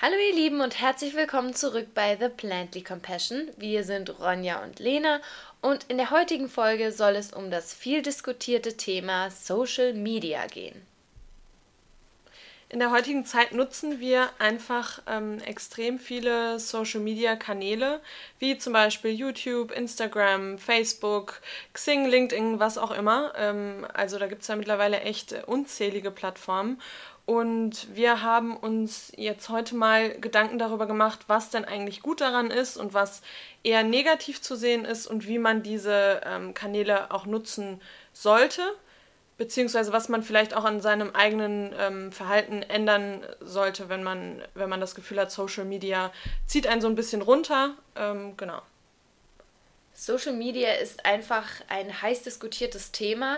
Hallo ihr Lieben und herzlich willkommen zurück bei The Plantly Compassion. Wir sind Ronja und Lena und in der heutigen Folge soll es um das viel diskutierte Thema Social Media gehen. In der heutigen Zeit nutzen wir einfach ähm, extrem viele Social-Media-Kanäle, wie zum Beispiel YouTube, Instagram, Facebook, Xing, LinkedIn, was auch immer. Ähm, also da gibt es ja mittlerweile echt unzählige Plattformen. Und wir haben uns jetzt heute mal Gedanken darüber gemacht, was denn eigentlich gut daran ist und was eher negativ zu sehen ist und wie man diese ähm, Kanäle auch nutzen sollte beziehungsweise was man vielleicht auch an seinem eigenen ähm, Verhalten ändern sollte, wenn man, wenn man das Gefühl hat, Social Media zieht einen so ein bisschen runter. Ähm, genau. Social Media ist einfach ein heiß diskutiertes Thema.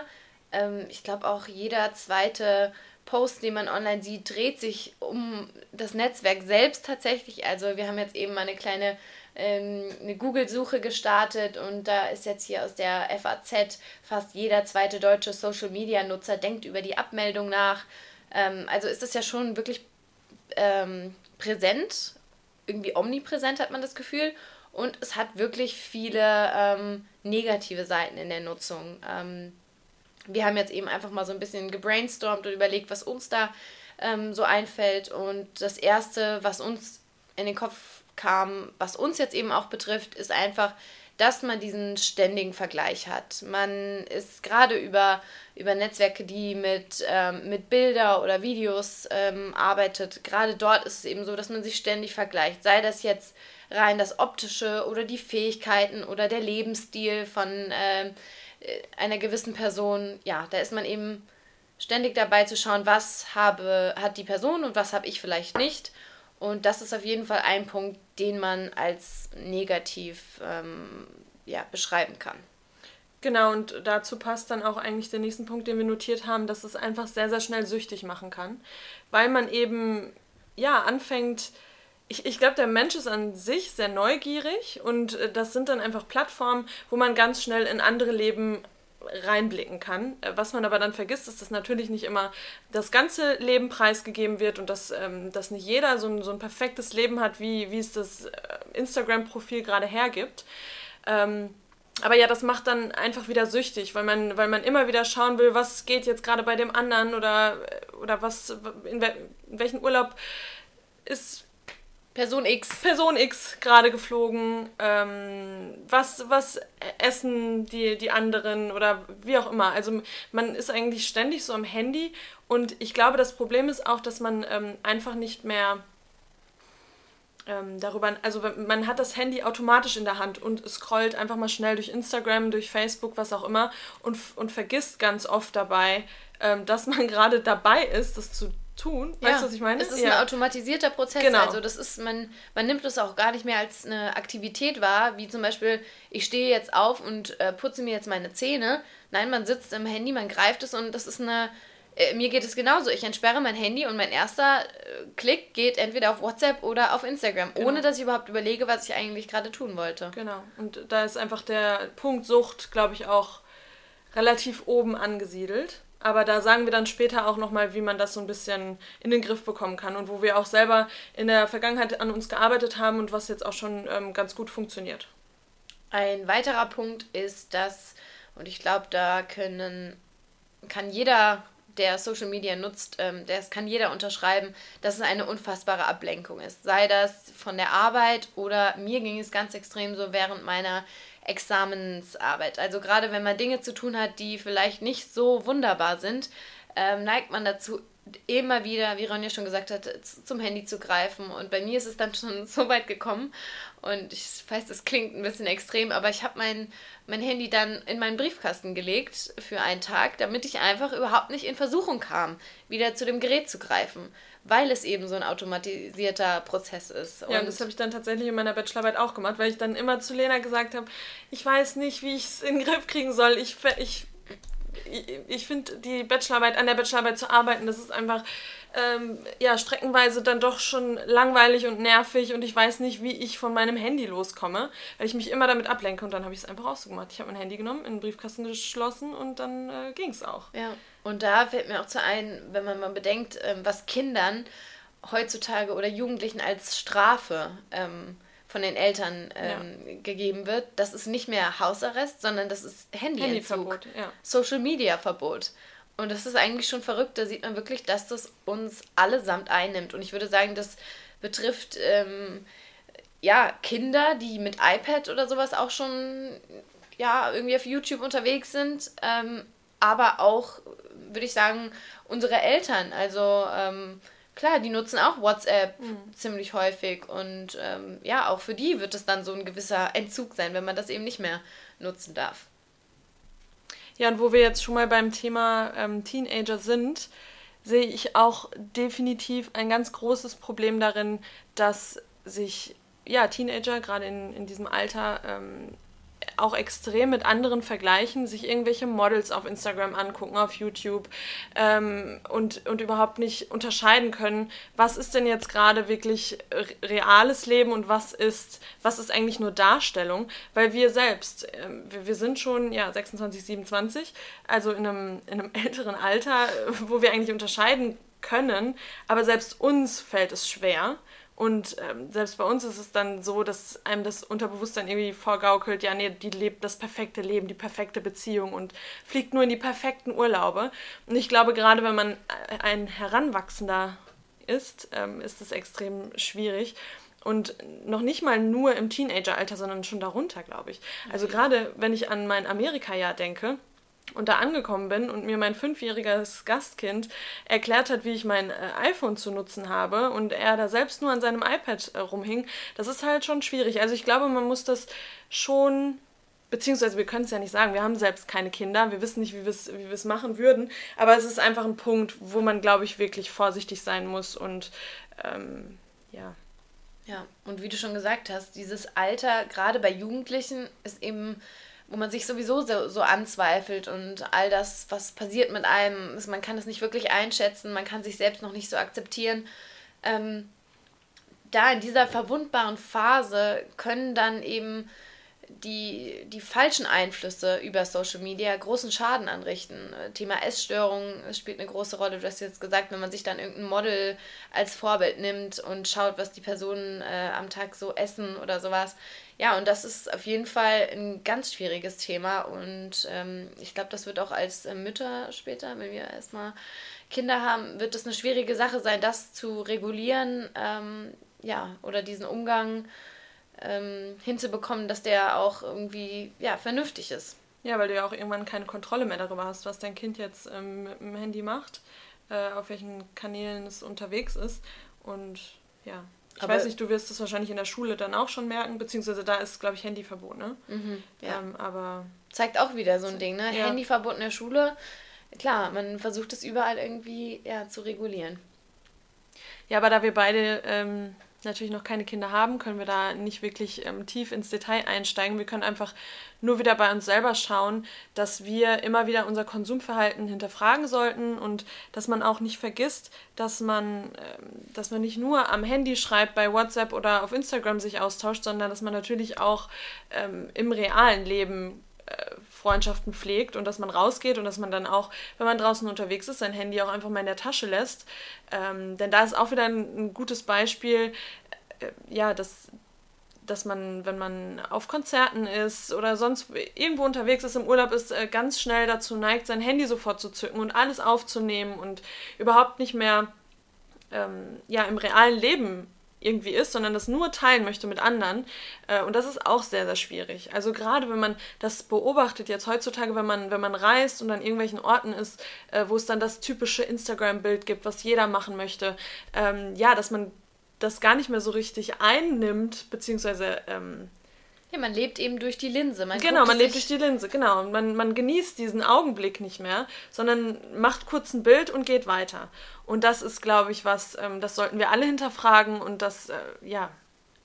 Ähm, ich glaube auch jeder zweite Post, den man online sieht, dreht sich um das Netzwerk selbst tatsächlich. Also wir haben jetzt eben mal eine kleine ähm, eine Google-Suche gestartet und da ist jetzt hier aus der FAZ fast jeder zweite deutsche Social-Media-Nutzer denkt über die Abmeldung nach. Ähm, also ist das ja schon wirklich ähm, präsent, irgendwie omnipräsent hat man das Gefühl. Und es hat wirklich viele negative Seiten in der Nutzung. Wir haben jetzt eben einfach mal so ein bisschen gebrainstormt und überlegt, was uns da ähm, so einfällt. Und das Erste, was uns in den Kopf kam, was uns jetzt eben auch betrifft, ist einfach, dass man diesen ständigen Vergleich hat. Man ist gerade über, über Netzwerke, die mit, ähm, mit Bilder oder Videos ähm, arbeitet, gerade dort ist es eben so, dass man sich ständig vergleicht. Sei das jetzt rein das Optische oder die Fähigkeiten oder der Lebensstil von ähm, äh, einer gewissen Person. Ja, da ist man eben ständig dabei zu schauen, was habe, hat die Person und was habe ich vielleicht nicht. Und das ist auf jeden Fall ein Punkt, den man als negativ ähm, ja, beschreiben kann. Genau, und dazu passt dann auch eigentlich der nächste Punkt, den wir notiert haben, dass es einfach sehr, sehr schnell süchtig machen kann, weil man eben, ja, anfängt, ich, ich glaube, der Mensch ist an sich sehr neugierig und äh, das sind dann einfach Plattformen, wo man ganz schnell in andere Leben reinblicken kann. Äh, was man aber dann vergisst, ist, dass natürlich nicht immer das ganze Leben preisgegeben wird und dass, ähm, dass nicht jeder so ein, so ein perfektes Leben hat, wie, wie es das äh, Instagram-Profil gerade hergibt. Ähm, aber ja, das macht dann einfach wieder süchtig, weil man, weil man immer wieder schauen will, was geht jetzt gerade bei dem anderen oder, oder was, in, we in welchen Urlaub ist Person X. Person X gerade geflogen. Ähm, was, was essen die, die anderen oder wie auch immer. Also man ist eigentlich ständig so am Handy und ich glaube, das Problem ist auch, dass man ähm, einfach nicht mehr ähm, darüber, also man hat das Handy automatisch in der Hand und scrollt einfach mal schnell durch Instagram, durch Facebook, was auch immer und, und vergisst ganz oft dabei, ähm, dass man gerade dabei ist, das zu tun. Weißt du, was ich meine? Es ist ja. ein automatisierter Prozess. Genau. Also das ist, man, man nimmt es auch gar nicht mehr als eine Aktivität wahr, wie zum Beispiel, ich stehe jetzt auf und äh, putze mir jetzt meine Zähne. Nein, man sitzt im Handy, man greift es und das ist eine. Äh, mir geht es genauso. Ich entsperre mein Handy und mein erster äh, Klick geht entweder auf WhatsApp oder auf Instagram, genau. ohne dass ich überhaupt überlege, was ich eigentlich gerade tun wollte. Genau. Und da ist einfach der Punkt Sucht, glaube ich, auch relativ oben angesiedelt. Aber da sagen wir dann später auch nochmal, wie man das so ein bisschen in den Griff bekommen kann und wo wir auch selber in der Vergangenheit an uns gearbeitet haben und was jetzt auch schon ähm, ganz gut funktioniert. Ein weiterer Punkt ist, dass, und ich glaube, da können, kann jeder, der Social Media nutzt, ähm, das kann jeder unterschreiben, dass es eine unfassbare Ablenkung ist. Sei das von der Arbeit oder mir ging es ganz extrem so während meiner Examensarbeit. Also gerade wenn man Dinge zu tun hat, die vielleicht nicht so wunderbar sind, ähm, neigt man dazu, immer wieder, wie Ronja schon gesagt hat, zum Handy zu greifen. Und bei mir ist es dann schon so weit gekommen. Und ich weiß, das klingt ein bisschen extrem, aber ich habe mein, mein Handy dann in meinen Briefkasten gelegt für einen Tag, damit ich einfach überhaupt nicht in Versuchung kam, wieder zu dem Gerät zu greifen weil es eben so ein automatisierter Prozess ist. Und ja, und das habe ich dann tatsächlich in meiner Bachelorarbeit auch gemacht, weil ich dann immer zu Lena gesagt habe, ich weiß nicht, wie ich es in den Griff kriegen soll. Ich, ich, ich finde die Bachelorarbeit, an der Bachelorarbeit zu arbeiten, das ist einfach ähm, ja, streckenweise dann doch schon langweilig und nervig und ich weiß nicht, wie ich von meinem Handy loskomme, weil ich mich immer damit ablenke und dann habe ich es einfach auch so gemacht. Ich habe mein Handy genommen, in den Briefkasten geschlossen und dann äh, ging es auch. Ja, und da fällt mir auch zu ein, wenn man mal bedenkt, ähm, was Kindern heutzutage oder Jugendlichen als Strafe ähm, von den Eltern ähm, ja. gegeben wird. Das ist nicht mehr Hausarrest, sondern das ist Handyverbot, Handy ja. Social Media Verbot. Und das ist eigentlich schon verrückt. Da sieht man wirklich, dass das uns allesamt einnimmt. Und ich würde sagen, das betrifft ähm, ja Kinder, die mit iPad oder sowas auch schon ja irgendwie auf YouTube unterwegs sind, ähm, aber auch würde ich sagen unsere Eltern. Also ähm, klar, die nutzen auch WhatsApp mhm. ziemlich häufig und ähm, ja, auch für die wird es dann so ein gewisser Entzug sein, wenn man das eben nicht mehr nutzen darf. Ja, und wo wir jetzt schon mal beim Thema ähm, Teenager sind, sehe ich auch definitiv ein ganz großes Problem darin, dass sich ja, Teenager gerade in, in diesem Alter ähm, auch extrem mit anderen vergleichen, sich irgendwelche Models auf Instagram angucken, auf YouTube ähm, und, und überhaupt nicht unterscheiden können, was ist denn jetzt gerade wirklich reales Leben und was ist, was ist eigentlich nur Darstellung, weil wir selbst, äh, wir, wir sind schon ja, 26, 27, also in einem, in einem älteren Alter, wo wir eigentlich unterscheiden können, aber selbst uns fällt es schwer. Und ähm, selbst bei uns ist es dann so, dass einem das Unterbewusstsein irgendwie vorgaukelt, ja, nee, die lebt das perfekte Leben, die perfekte Beziehung und fliegt nur in die perfekten Urlaube. Und ich glaube, gerade wenn man ein Heranwachsender ist, ähm, ist es extrem schwierig. Und noch nicht mal nur im Teenageralter, sondern schon darunter, glaube ich. Also gerade wenn ich an mein Amerika-Jahr denke, und da angekommen bin und mir mein fünfjähriges Gastkind erklärt hat, wie ich mein äh, iPhone zu nutzen habe und er da selbst nur an seinem iPad äh, rumhing, das ist halt schon schwierig. Also ich glaube, man muss das schon, beziehungsweise wir können es ja nicht sagen, wir haben selbst keine Kinder, wir wissen nicht, wie wir es wie machen würden, aber es ist einfach ein Punkt, wo man, glaube ich, wirklich vorsichtig sein muss und ähm, ja. Ja, und wie du schon gesagt hast, dieses Alter, gerade bei Jugendlichen, ist eben wo man sich sowieso so, so anzweifelt und all das, was passiert mit einem, man kann es nicht wirklich einschätzen, man kann sich selbst noch nicht so akzeptieren. Ähm, da in dieser verwundbaren Phase können dann eben die, die falschen Einflüsse über Social Media großen Schaden anrichten. Thema Essstörung spielt eine große Rolle. Du hast jetzt gesagt, wenn man sich dann irgendein Model als Vorbild nimmt und schaut, was die Personen äh, am Tag so essen oder sowas. Ja, und das ist auf jeden Fall ein ganz schwieriges Thema. Und ähm, ich glaube, das wird auch als äh, Mütter später, wenn wir erstmal Kinder haben, wird es eine schwierige Sache sein, das zu regulieren. Ähm, ja, oder diesen Umgang ähm, hinzubekommen, dass der auch irgendwie ja, vernünftig ist. Ja, weil du ja auch irgendwann keine Kontrolle mehr darüber hast, was dein Kind jetzt ähm, mit dem Handy macht, äh, auf welchen Kanälen es unterwegs ist. Und ja, ich aber weiß nicht, du wirst das wahrscheinlich in der Schule dann auch schon merken, beziehungsweise da ist, glaube ich, Handyverbot, ne? Mhm, ja. Ähm, aber. Zeigt auch wieder so ein Ding, ne? Ja. Handyverbot in der Schule. Klar, man versucht es überall irgendwie ja, zu regulieren. Ja, aber da wir beide ähm, natürlich noch keine Kinder haben, können wir da nicht wirklich ähm, tief ins Detail einsteigen. Wir können einfach nur wieder bei uns selber schauen, dass wir immer wieder unser Konsumverhalten hinterfragen sollten und dass man auch nicht vergisst, dass man, äh, dass man nicht nur am Handy schreibt, bei WhatsApp oder auf Instagram sich austauscht, sondern dass man natürlich auch ähm, im realen Leben Freundschaften pflegt und dass man rausgeht und dass man dann auch, wenn man draußen unterwegs ist, sein Handy auch einfach mal in der Tasche lässt. Ähm, denn da ist auch wieder ein, ein gutes Beispiel, äh, ja, dass, dass man, wenn man auf Konzerten ist oder sonst irgendwo unterwegs ist, im Urlaub ist, äh, ganz schnell dazu neigt, sein Handy sofort zu zücken und alles aufzunehmen und überhaupt nicht mehr ähm, ja, im realen Leben irgendwie ist, sondern das nur teilen möchte mit anderen. Äh, und das ist auch sehr, sehr schwierig. Also gerade wenn man das beobachtet, jetzt heutzutage, wenn man, wenn man reist und an irgendwelchen Orten ist, äh, wo es dann das typische Instagram-Bild gibt, was jeder machen möchte, ähm, ja, dass man das gar nicht mehr so richtig einnimmt, beziehungsweise ähm, ja, man lebt eben durch die Linse. Man genau, man lebt durch die Linse, genau. Und man, man genießt diesen Augenblick nicht mehr, sondern macht kurz ein Bild und geht weiter. Und das ist, glaube ich, was, ähm, das sollten wir alle hinterfragen und das, äh, ja.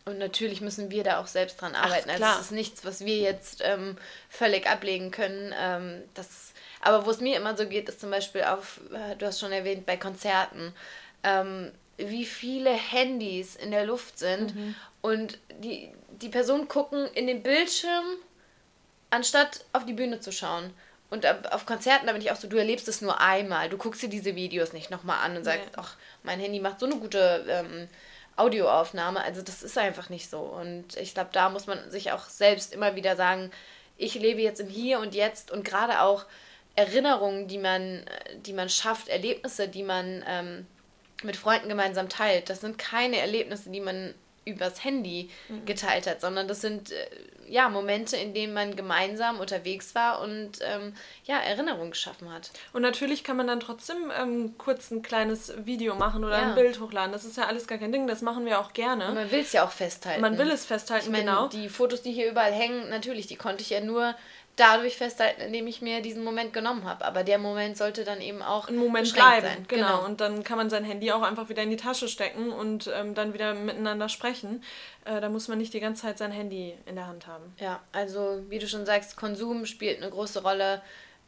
Und natürlich müssen wir da auch selbst dran arbeiten. Ach, also es ist nichts, was wir jetzt ähm, völlig ablegen können. Ähm, das, aber wo es mir immer so geht, ist zum Beispiel auf, äh, du hast schon erwähnt, bei Konzerten. Ähm, wie viele Handys in der Luft sind mhm. und die, die Personen gucken in den Bildschirm, anstatt auf die Bühne zu schauen. und auf Konzerten, da bin ich auch so, du erlebst es nur einmal. Du guckst dir diese Videos nicht nochmal an und sagst, ach, mein Handy macht so eine gute ähm, Audioaufnahme. Also das ist einfach nicht so. Und ich glaube, da muss man sich auch selbst immer wieder sagen, ich lebe jetzt im Hier und Jetzt und gerade auch Erinnerungen, die man, die man schafft, Erlebnisse, die man ähm, mit Freunden gemeinsam teilt. Das sind keine Erlebnisse, die man übers Handy mhm. geteilt hat, sondern das sind äh, ja, Momente, in denen man gemeinsam unterwegs war und ähm, ja, Erinnerungen geschaffen hat. Und natürlich kann man dann trotzdem ähm, kurz ein kleines Video machen oder ja. ein Bild hochladen. Das ist ja alles gar kein Ding, das machen wir auch gerne. Und man will es ja auch festhalten. Man will es festhalten, ich mein, genau. Die Fotos, die hier überall hängen, natürlich, die konnte ich ja nur dadurch festhalten, indem ich mir diesen Moment genommen habe. Aber der Moment sollte dann eben auch ein Moment bleiben. Sein. Genau. genau. Und dann kann man sein Handy auch einfach wieder in die Tasche stecken und ähm, dann wieder miteinander sprechen. Äh, da muss man nicht die ganze Zeit sein Handy in der Hand haben. Ja, also wie du schon sagst, Konsum spielt eine große Rolle,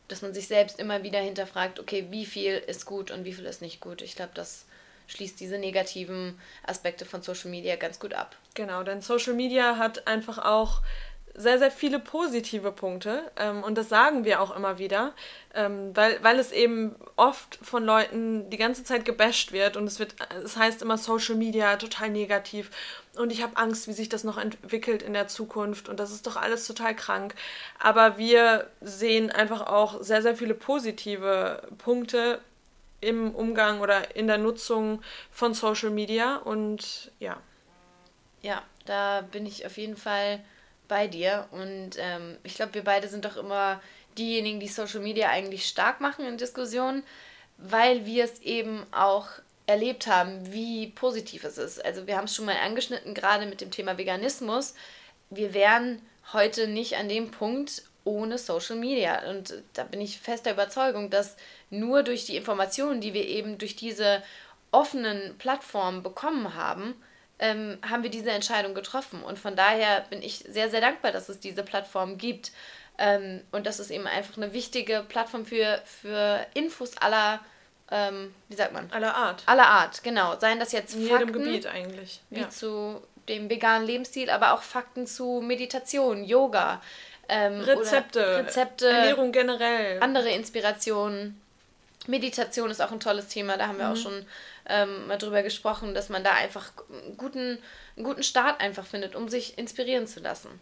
dass man sich selbst immer wieder hinterfragt, okay, wie viel ist gut und wie viel ist nicht gut. Ich glaube, das schließt diese negativen Aspekte von Social Media ganz gut ab. Genau, denn Social Media hat einfach auch sehr, sehr viele positive Punkte ähm, und das sagen wir auch immer wieder, ähm, weil, weil es eben oft von Leuten die ganze Zeit gebasht wird und es wird, es heißt immer Social Media total negativ und ich habe Angst, wie sich das noch entwickelt in der Zukunft und das ist doch alles total krank. Aber wir sehen einfach auch sehr, sehr viele positive Punkte im Umgang oder in der Nutzung von Social Media und ja. Ja, da bin ich auf jeden Fall bei dir. Und ähm, ich glaube, wir beide sind doch immer diejenigen, die Social Media eigentlich stark machen in Diskussionen, weil wir es eben auch erlebt haben, wie positiv es ist. Also wir haben es schon mal angeschnitten, gerade mit dem Thema Veganismus. Wir wären heute nicht an dem Punkt ohne Social Media. Und da bin ich fester Überzeugung, dass nur durch die Informationen, die wir eben durch diese offenen Plattformen bekommen haben, ähm, haben wir diese Entscheidung getroffen. Und von daher bin ich sehr, sehr dankbar, dass es diese Plattform gibt. Ähm, und das ist eben einfach eine wichtige Plattform für, für Infos aller, ähm, wie sagt man? Aller Art. Aller Art, genau. Seien das jetzt In jedem Gebiet eigentlich. Wie ja. zu dem veganen Lebensstil, aber auch Fakten zu Meditation, Yoga. Ähm, Rezepte, Rezepte, Ernährung generell. Andere Inspirationen. Meditation ist auch ein tolles Thema, da haben wir mhm. auch schon ähm, mal drüber gesprochen, dass man da einfach einen guten, einen guten Start einfach findet, um sich inspirieren zu lassen.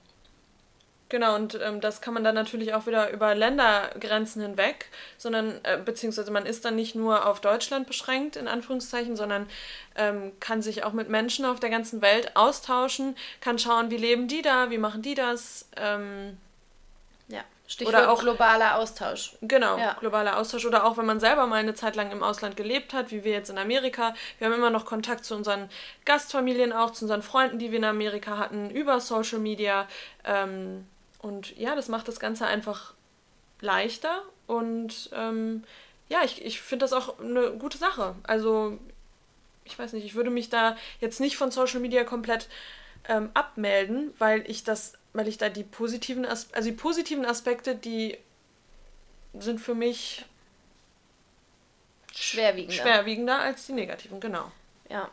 Genau, und ähm, das kann man dann natürlich auch wieder über Ländergrenzen hinweg, sondern äh, beziehungsweise man ist dann nicht nur auf Deutschland beschränkt, in Anführungszeichen, sondern ähm, kann sich auch mit Menschen auf der ganzen Welt austauschen, kann schauen, wie leben die da, wie machen die das. Ähm. Stichwort oder auch globaler Austausch. Genau, ja. globaler Austausch. Oder auch wenn man selber mal eine Zeit lang im Ausland gelebt hat, wie wir jetzt in Amerika. Wir haben immer noch Kontakt zu unseren Gastfamilien auch, zu unseren Freunden, die wir in Amerika hatten, über Social Media. Ähm, und ja, das macht das Ganze einfach leichter. Und ähm, ja, ich, ich finde das auch eine gute Sache. Also, ich weiß nicht, ich würde mich da jetzt nicht von Social Media komplett ähm, abmelden, weil ich das weil ich da die positiven, As also die positiven Aspekte, die sind für mich schwerwiegender. schwerwiegender als die negativen, genau. Ja,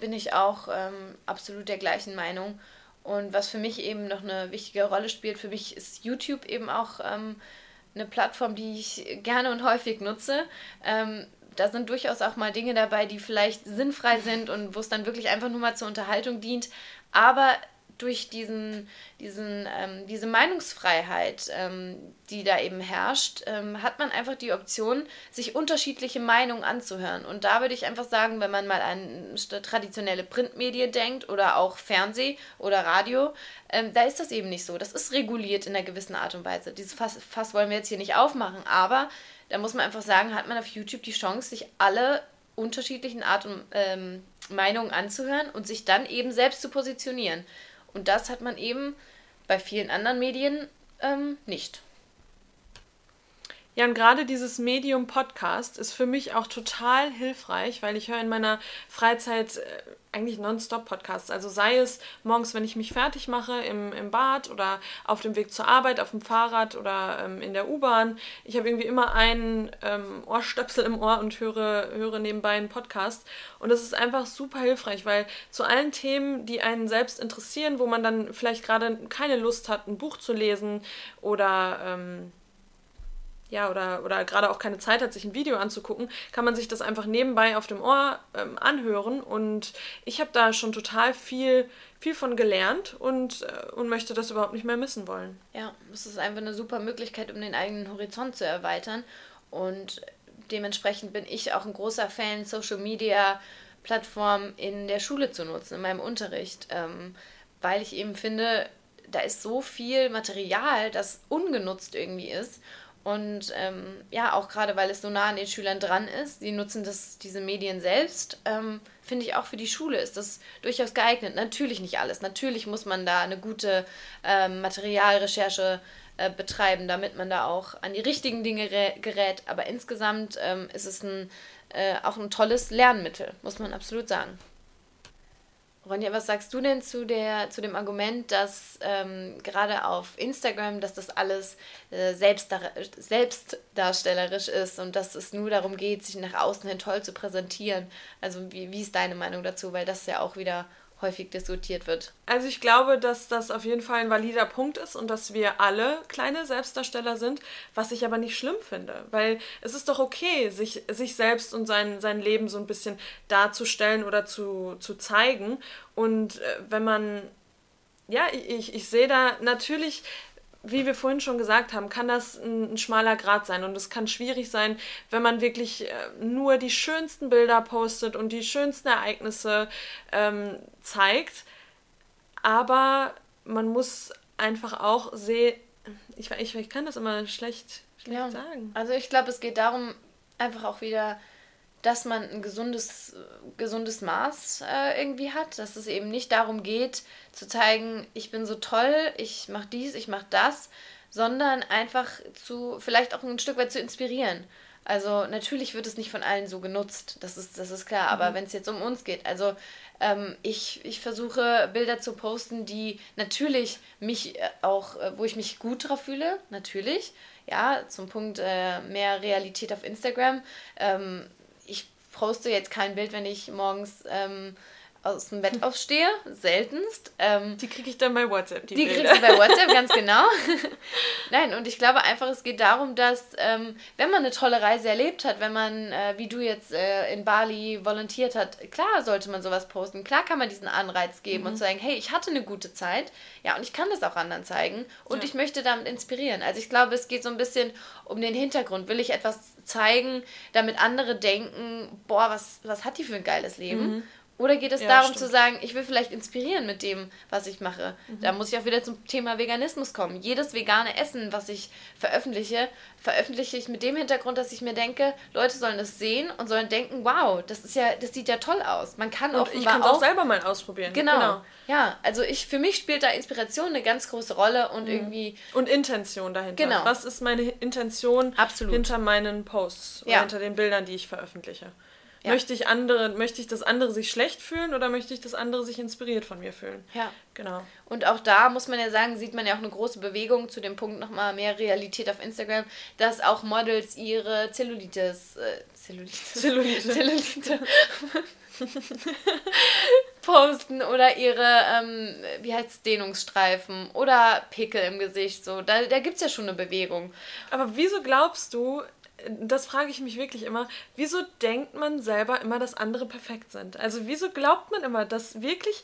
bin ich auch ähm, absolut der gleichen Meinung. Und was für mich eben noch eine wichtige Rolle spielt, für mich ist YouTube eben auch ähm, eine Plattform, die ich gerne und häufig nutze. Ähm, da sind durchaus auch mal Dinge dabei, die vielleicht sinnfrei sind und wo es dann wirklich einfach nur mal zur Unterhaltung dient. Aber durch diesen, diesen, ähm, diese Meinungsfreiheit, ähm, die da eben herrscht, ähm, hat man einfach die Option, sich unterschiedliche Meinungen anzuhören. Und da würde ich einfach sagen, wenn man mal an traditionelle Printmedien denkt oder auch Fernseh oder Radio, ähm, da ist das eben nicht so. Das ist reguliert in einer gewissen Art und Weise. Dieses Fass, Fass wollen wir jetzt hier nicht aufmachen, aber da muss man einfach sagen, hat man auf YouTube die Chance, sich alle unterschiedlichen Art und ähm, Meinungen anzuhören und sich dann eben selbst zu positionieren. Und das hat man eben bei vielen anderen Medien ähm, nicht. Ja, und gerade dieses Medium Podcast ist für mich auch total hilfreich, weil ich höre in meiner Freizeit äh, eigentlich nonstop Podcasts. Also sei es morgens, wenn ich mich fertig mache im, im Bad oder auf dem Weg zur Arbeit, auf dem Fahrrad oder ähm, in der U-Bahn. Ich habe irgendwie immer einen ähm, Ohrstöpsel im Ohr und höre, höre nebenbei einen Podcast. Und das ist einfach super hilfreich, weil zu allen Themen, die einen selbst interessieren, wo man dann vielleicht gerade keine Lust hat, ein Buch zu lesen oder ähm, ja, oder, oder gerade auch keine Zeit hat, sich ein Video anzugucken, kann man sich das einfach nebenbei auf dem Ohr ähm, anhören. Und ich habe da schon total viel, viel von gelernt und, äh, und möchte das überhaupt nicht mehr missen wollen. Ja, es ist einfach eine super Möglichkeit, um den eigenen Horizont zu erweitern. Und dementsprechend bin ich auch ein großer Fan, Social Media Plattformen in der Schule zu nutzen, in meinem Unterricht. Ähm, weil ich eben finde, da ist so viel Material, das ungenutzt irgendwie ist. Und ähm, ja, auch gerade weil es so nah an den Schülern dran ist, sie nutzen das, diese Medien selbst, ähm, finde ich auch für die Schule ist das durchaus geeignet. Natürlich nicht alles. Natürlich muss man da eine gute ähm, Materialrecherche äh, betreiben, damit man da auch an die richtigen Dinge gerät. Aber insgesamt ähm, ist es ein, äh, auch ein tolles Lernmittel, muss man absolut sagen. Ronja, was sagst du denn zu, der, zu dem Argument, dass ähm, gerade auf Instagram, dass das alles äh, selbstdar selbstdarstellerisch ist und dass es nur darum geht, sich nach außen hin toll zu präsentieren? Also wie, wie ist deine Meinung dazu? Weil das ja auch wieder häufig diskutiert wird. Also ich glaube, dass das auf jeden Fall ein valider Punkt ist und dass wir alle kleine Selbstdarsteller sind, was ich aber nicht schlimm finde, weil es ist doch okay, sich, sich selbst und sein, sein Leben so ein bisschen darzustellen oder zu, zu zeigen. Und äh, wenn man, ja, ich, ich sehe da natürlich wie wir vorhin schon gesagt haben, kann das ein, ein, schmaler Grad sein und es kann schwierig sein, wenn man wirklich äh, nur die schönsten Bilder postet und die schönsten Ereignisse ähm, zeigt. Aber man muss einfach auch sehen, ich, ich, ich kann das immer schlecht, schlecht ja. sagen. Also ich glaube, es geht darum, einfach auch wieder dass man ein gesundes, gesundes Maß äh, irgendwie hat, dass es eben nicht darum geht, zu zeigen, ich bin so toll, ich mache dies, ich mache das, sondern einfach zu, vielleicht auch ein Stück weit zu inspirieren. Also natürlich wird es nicht von allen so genutzt, das ist, das ist klar, aber mhm. wenn es jetzt um uns geht, also ähm, ich, ich versuche Bilder zu posten, die natürlich mich äh, auch, äh, wo ich mich gut drauf fühle, natürlich, ja, zum Punkt äh, mehr Realität auf Instagram. Ähm, poste jetzt kein Bild, wenn ich morgens ähm, aus dem Bett aufstehe, seltenst. Ähm, die kriege ich dann bei WhatsApp, die, die Bilder. kriegst du bei WhatsApp, ganz genau. Nein, und ich glaube einfach, es geht darum, dass, ähm, wenn man eine tolle Reise erlebt hat, wenn man, äh, wie du jetzt äh, in Bali volontiert hat, klar sollte man sowas posten, klar kann man diesen Anreiz geben mhm. und sagen, hey, ich hatte eine gute Zeit, ja, und ich kann das auch anderen zeigen und ja. ich möchte damit inspirieren. Also ich glaube, es geht so ein bisschen um den Hintergrund. Will ich etwas zeigen, damit andere denken, boah, was, was hat die für ein geiles Leben? Mhm. Oder geht es ja, darum stimmt. zu sagen, ich will vielleicht inspirieren mit dem, was ich mache? Mhm. Da muss ich auch wieder zum Thema Veganismus kommen. Jedes vegane Essen, was ich veröffentliche, veröffentliche ich mit dem Hintergrund, dass ich mir denke, Leute sollen es sehen und sollen denken, wow, das ist ja, das sieht ja toll aus. Man kann und ich kann es auch selber mal ausprobieren. Genau. genau. Ja, also ich für mich spielt da Inspiration eine ganz große Rolle und mhm. irgendwie und Intention dahinter. Genau. Was ist meine Intention Absolut. hinter meinen Posts oder ja. hinter den Bildern, die ich veröffentliche? Ja. Möchte ich andere, möchte ich, dass andere sich schlecht fühlen oder möchte ich, dass andere sich inspiriert von mir fühlen? Ja. Genau. Und auch da muss man ja sagen, sieht man ja auch eine große Bewegung zu dem Punkt nochmal mehr Realität auf Instagram, dass auch Models ihre Zellulitis, äh, Zellulite, Zellulite, Zellulite posten oder ihre, ähm, wie heißt Dehnungsstreifen oder Pickel im Gesicht. So, da, da gibt es ja schon eine Bewegung. Aber wieso glaubst du, das frage ich mich wirklich immer, wieso denkt man selber immer, dass andere perfekt sind? Also wieso glaubt man immer, dass wirklich,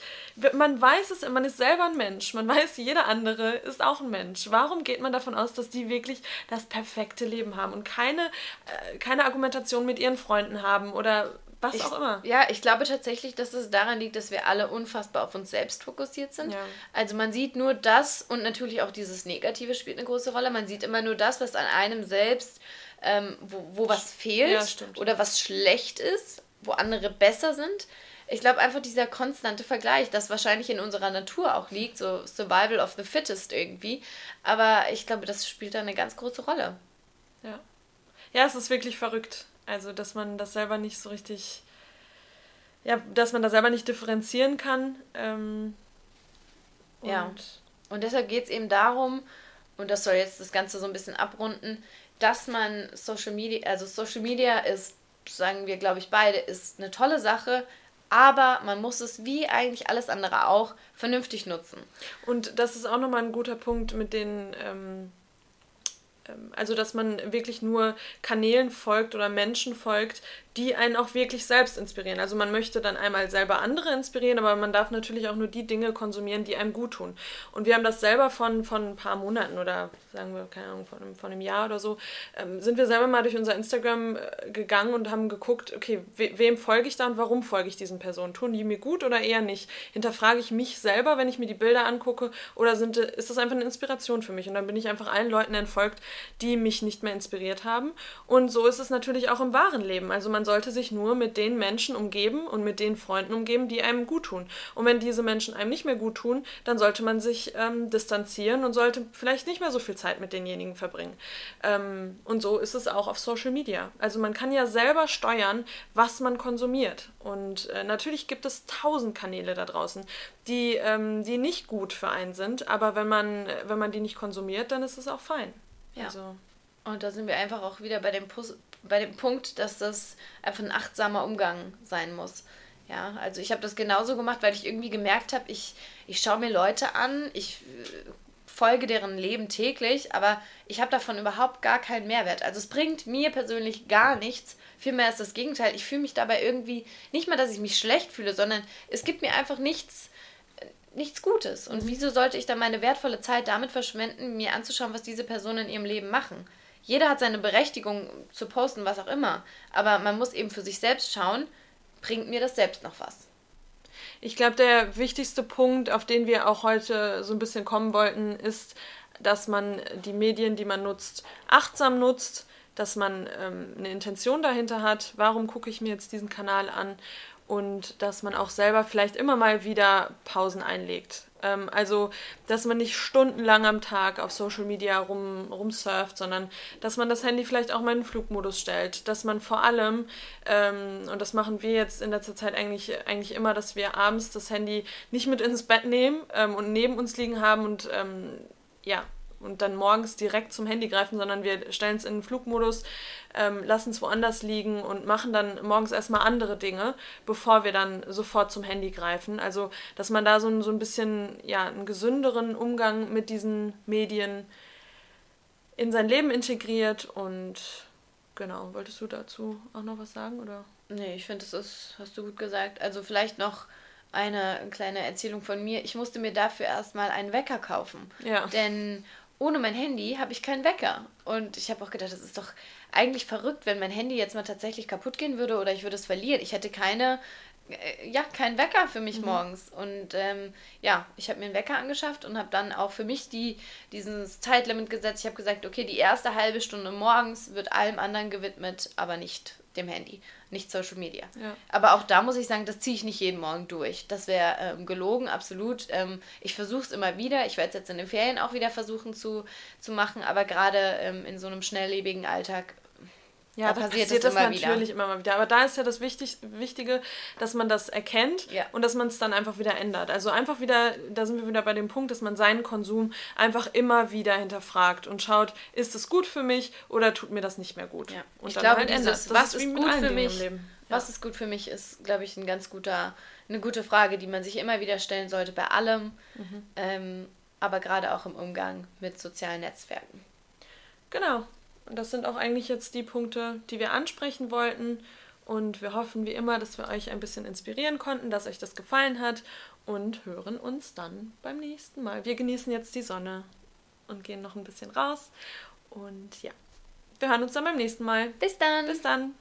man weiß es, man ist selber ein Mensch, man weiß, jeder andere ist auch ein Mensch. Warum geht man davon aus, dass die wirklich das perfekte Leben haben und keine, äh, keine Argumentation mit ihren Freunden haben oder was ich, auch immer. Ja, ich glaube tatsächlich, dass es daran liegt, dass wir alle unfassbar auf uns selbst fokussiert sind. Ja. Also man sieht nur das und natürlich auch dieses Negative spielt eine große Rolle. Man sieht immer nur das, was an einem selbst ähm, wo, wo was fehlt ja, oder was schlecht ist, wo andere besser sind. Ich glaube einfach dieser konstante Vergleich, das wahrscheinlich in unserer Natur auch liegt, so Survival of the Fittest irgendwie. Aber ich glaube, das spielt da eine ganz große Rolle. Ja. Ja, es ist wirklich verrückt. Also, dass man das selber nicht so richtig, ja, dass man da selber nicht differenzieren kann. Ähm, und ja. Und deshalb geht es eben darum, und das soll jetzt das Ganze so ein bisschen abrunden, dass man Social Media, also Social Media ist, sagen wir, glaube ich, beide, ist eine tolle Sache, aber man muss es wie eigentlich alles andere auch vernünftig nutzen. Und das ist auch nochmal ein guter Punkt mit den, ähm, äh, ähm, also dass man wirklich nur Kanälen folgt oder Menschen folgt, die einen auch wirklich selbst inspirieren. Also man möchte dann einmal selber andere inspirieren, aber man darf natürlich auch nur die Dinge konsumieren, die einem gut tun. Und wir haben das selber von, von ein paar Monaten oder sagen wir, keine Ahnung, von einem, von einem Jahr oder so, ähm, sind wir selber mal durch unser Instagram äh, gegangen und haben geguckt, okay, we wem folge ich da und warum folge ich diesen Personen? Tun die mir gut oder eher nicht? Hinterfrage ich mich selber, wenn ich mir die Bilder angucke oder sind, ist das einfach eine Inspiration für mich? Und dann bin ich einfach allen Leuten entfolgt, die mich nicht mehr inspiriert haben. Und so ist es natürlich auch im wahren Leben. Also man sollte sich nur mit den Menschen umgeben und mit den Freunden umgeben, die einem gut tun. Und wenn diese Menschen einem nicht mehr gut tun, dann sollte man sich ähm, distanzieren und sollte vielleicht nicht mehr so viel Zeit mit denjenigen verbringen. Ähm, und so ist es auch auf Social Media. Also man kann ja selber steuern, was man konsumiert. Und äh, natürlich gibt es tausend Kanäle da draußen, die, ähm, die nicht gut für einen sind, aber wenn man, wenn man die nicht konsumiert, dann ist es auch fein. Ja. Also. Und da sind wir einfach auch wieder bei dem bei dem Punkt, dass das einfach ein achtsamer Umgang sein muss. Ja, also ich habe das genauso gemacht, weil ich irgendwie gemerkt habe, ich, ich schaue mir Leute an, ich äh, folge deren Leben täglich, aber ich habe davon überhaupt gar keinen Mehrwert. Also es bringt mir persönlich gar nichts. Vielmehr ist das Gegenteil. Ich fühle mich dabei irgendwie nicht mal, dass ich mich schlecht fühle, sondern es gibt mir einfach nichts, nichts Gutes. Und mhm. wieso sollte ich dann meine wertvolle Zeit damit verschwenden, mir anzuschauen, was diese Personen in ihrem Leben machen? jeder hat seine Berechtigung zu posten, was auch immer. Aber man muss eben für sich selbst schauen, bringt mir das selbst noch was? Ich glaube, der wichtigste Punkt, auf den wir auch heute so ein bisschen kommen wollten, ist, dass man die Medien, die man nutzt, achtsam nutzt, dass man ähm, eine Intention dahinter hat. Warum gucke ich mir jetzt diesen Kanal an? Und dass man auch selber vielleicht immer mal wieder Pausen einlegt. Ähm, also, dass man nicht stundenlang am Tag auf Social Media rum, rumsurft, sondern dass man das Handy vielleicht auch mal in den Flugmodus stellt. Dass man vor allem, ähm, und das machen wir jetzt in letzter Zeit eigentlich, eigentlich immer, dass wir abends das Handy nicht mit ins Bett nehmen ähm, und neben uns liegen haben und ähm, ja, und dann morgens direkt zum Handy greifen, sondern wir stellen es in den Flugmodus, ähm, lassen es woanders liegen und machen dann morgens erstmal andere Dinge, bevor wir dann sofort zum Handy greifen. Also, dass man da so ein, so ein bisschen ja, einen gesünderen Umgang mit diesen Medien in sein Leben integriert und genau, wolltest du dazu auch noch was sagen oder? Nee, ich finde, das ist, hast du gut gesagt. Also vielleicht noch eine kleine Erzählung von mir. Ich musste mir dafür erstmal einen Wecker kaufen. Ja. Denn ohne mein Handy habe ich keinen Wecker. Und ich habe auch gedacht, das ist doch eigentlich verrückt, wenn mein Handy jetzt mal tatsächlich kaputt gehen würde oder ich würde es verlieren. Ich hätte keine, ja, keinen Wecker für mich mhm. morgens. Und ähm, ja, ich habe mir einen Wecker angeschafft und habe dann auch für mich die, dieses Zeitlimit gesetzt. Ich habe gesagt, okay, die erste halbe Stunde morgens wird allem anderen gewidmet, aber nicht dem Handy, nicht Social Media. Ja. Aber auch da muss ich sagen, das ziehe ich nicht jeden Morgen durch. Das wäre ähm, gelogen, absolut. Ähm, ich versuche es immer wieder. Ich werde es jetzt in den Ferien auch wieder versuchen zu, zu machen, aber gerade ähm, in so einem schnelllebigen Alltag ja, da, passiert, passiert das, das natürlich wieder. immer mal wieder. Aber da ist ja das Wichtig, Wichtige, dass man das erkennt ja. und dass man es dann einfach wieder ändert. Also einfach wieder, da sind wir wieder bei dem Punkt, dass man seinen Konsum einfach immer wieder hinterfragt und schaut, ist es gut für mich oder tut mir das nicht mehr gut? Ja. Und ich dann glaube, halt ändert. Das was ist, ist gut für mich? Ja. Was ist gut für mich, ist, glaube ich, ein ganz guter, eine gute Frage, die man sich immer wieder stellen sollte bei allem, mhm. ähm, aber gerade auch im Umgang mit sozialen Netzwerken. Genau. Und das sind auch eigentlich jetzt die Punkte, die wir ansprechen wollten. Und wir hoffen wie immer, dass wir euch ein bisschen inspirieren konnten, dass euch das gefallen hat und hören uns dann beim nächsten Mal. Wir genießen jetzt die Sonne und gehen noch ein bisschen raus. Und ja, wir hören uns dann beim nächsten Mal. Bis dann. Bis dann.